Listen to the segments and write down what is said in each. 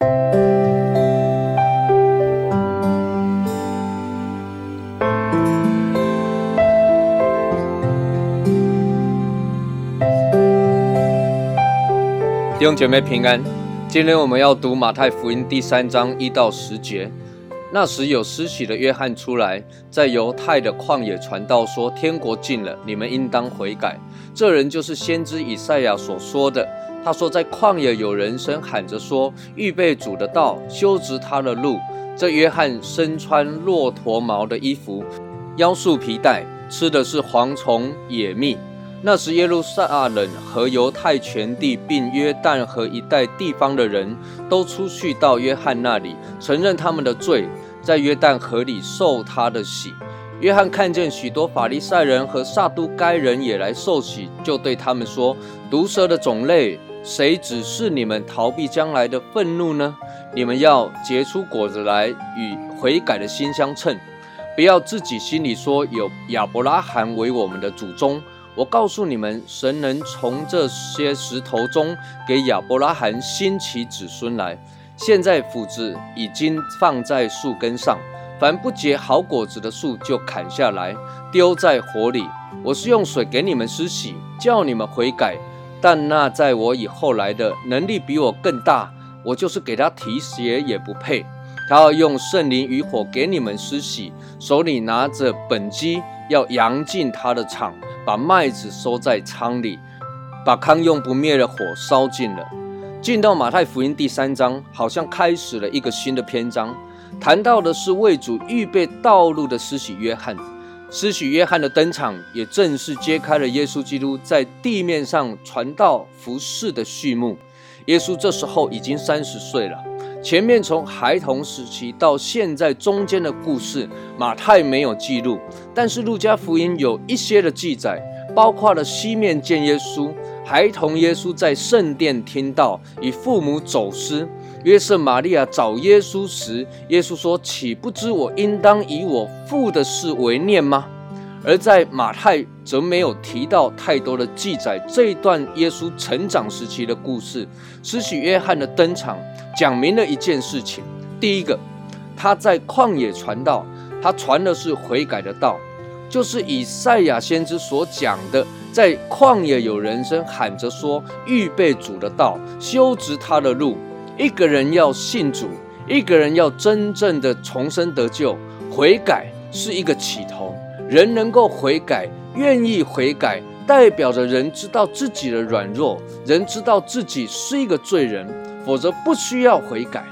弟兄姐妹平安，今天我们要读马太福音第三章一到十节。那时有施洗的约翰出来，在犹太的旷野传道，说：天国近了，你们应当悔改。这人就是先知以赛亚所说的。他说，在旷野有人声喊着说：预备主的道，修直他的路。这约翰身穿骆驼毛的衣服，腰束皮带，吃的是蝗虫野蜜。那时，耶路撒冷和犹太全地，并约旦河一带地方的人都出去到约翰那里，承认他们的罪，在约旦河里受他的洗。约翰看见许多法利赛人和撒都该人也来受洗，就对他们说：“毒蛇的种类，谁指示你们逃避将来的愤怒呢？你们要结出果子来，与悔改的心相称，不要自己心里说有亚伯拉罕为我们的祖宗。”我告诉你们，神能从这些石头中给亚伯拉罕兴起子孙来。现在斧子已经放在树根上，凡不结好果子的树就砍下来，丢在火里。我是用水给你们施洗，叫你们悔改。但那在我以后来的能力比我更大，我就是给他提鞋也不配。他要用圣灵与火给你们施洗，手里拿着本机，要扬进他的场。把麦子收在仓里，把康用不灭的火烧尽了。进到马太福音第三章，好像开始了一个新的篇章，谈到的是为主预备道路的施洗约翰。施洗约翰的登场，也正式揭开了耶稣基督在地面上传道服侍的序幕。耶稣这时候已经三十岁了。前面从孩童时期到现在中间的故事，马太没有记录，但是路加福音有一些的记载，包括了西面见耶稣，孩童耶稣在圣殿听到，与父母走失，约瑟玛利亚找耶稣时，耶稣说：“岂不知我应当以我父的事为念吗？”而在马太则没有提到太多的记载这一段耶稣成长时期的故事。施洗约翰的登场，讲明了一件事情：第一个，他在旷野传道，他传的是悔改的道，就是以赛亚先知所讲的，在旷野有人声喊着说：“预备主的道，修直他的路。”一个人要信主，一个人要真正的重生得救，悔改是一个起头。人能够悔改，愿意悔改，代表着人知道自己的软弱，人知道自己是一个罪人，否则不需要悔改。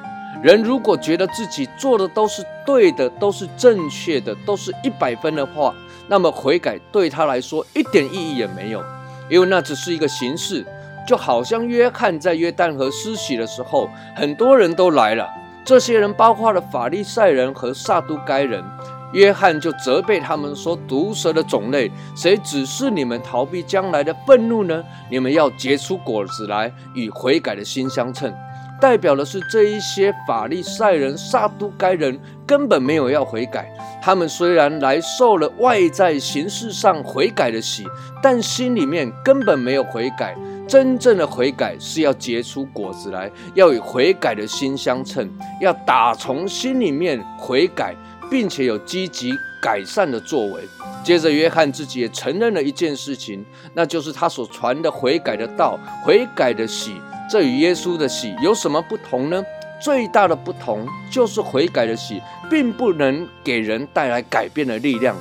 人如果觉得自己做的都是对的，都是正确的，都是一百分的话，那么悔改对他来说一点意义也没有，因为那只是一个形式。就好像约翰在约旦河施洗的时候，很多人都来了，这些人包括了法利赛人和撒都该人。约翰就责备他们说：“毒蛇的种类，谁指示你们逃避将来的愤怒呢？你们要结出果子来，与悔改的心相称。”代表的是这一些法利赛人、撒都该人根本没有要悔改。他们虽然来受了外在形式上悔改的喜，但心里面根本没有悔改。真正的悔改是要结出果子来，要与悔改的心相称，要打从心里面悔改。并且有积极改善的作为。接着，约翰自己也承认了一件事情，那就是他所传的悔改的道、悔改的喜，这与耶稣的喜有什么不同呢？最大的不同就是悔改的喜，并不能给人带来改变的力量。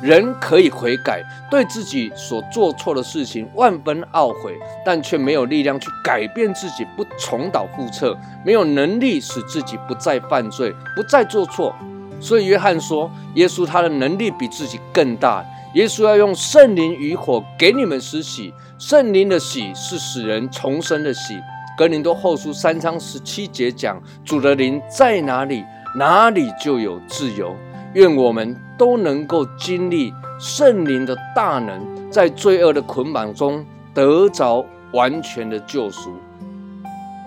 人可以悔改，对自己所做错的事情万分懊悔，但却没有力量去改变自己，不重蹈覆辙，没有能力使自己不再犯罪，不再做错。所以约翰说，耶稣他的能力比自己更大。耶稣要用圣灵与火给你们施洗，圣灵的洗是使人重生的洗。格林多后书三章十七节讲，主的灵在哪里，哪里就有自由。愿我们都能够经历圣灵的大能，在罪恶的捆绑中得着完全的救赎。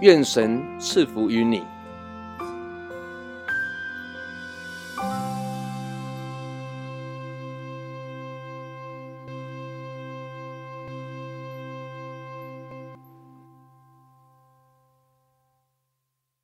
愿神赐福于你。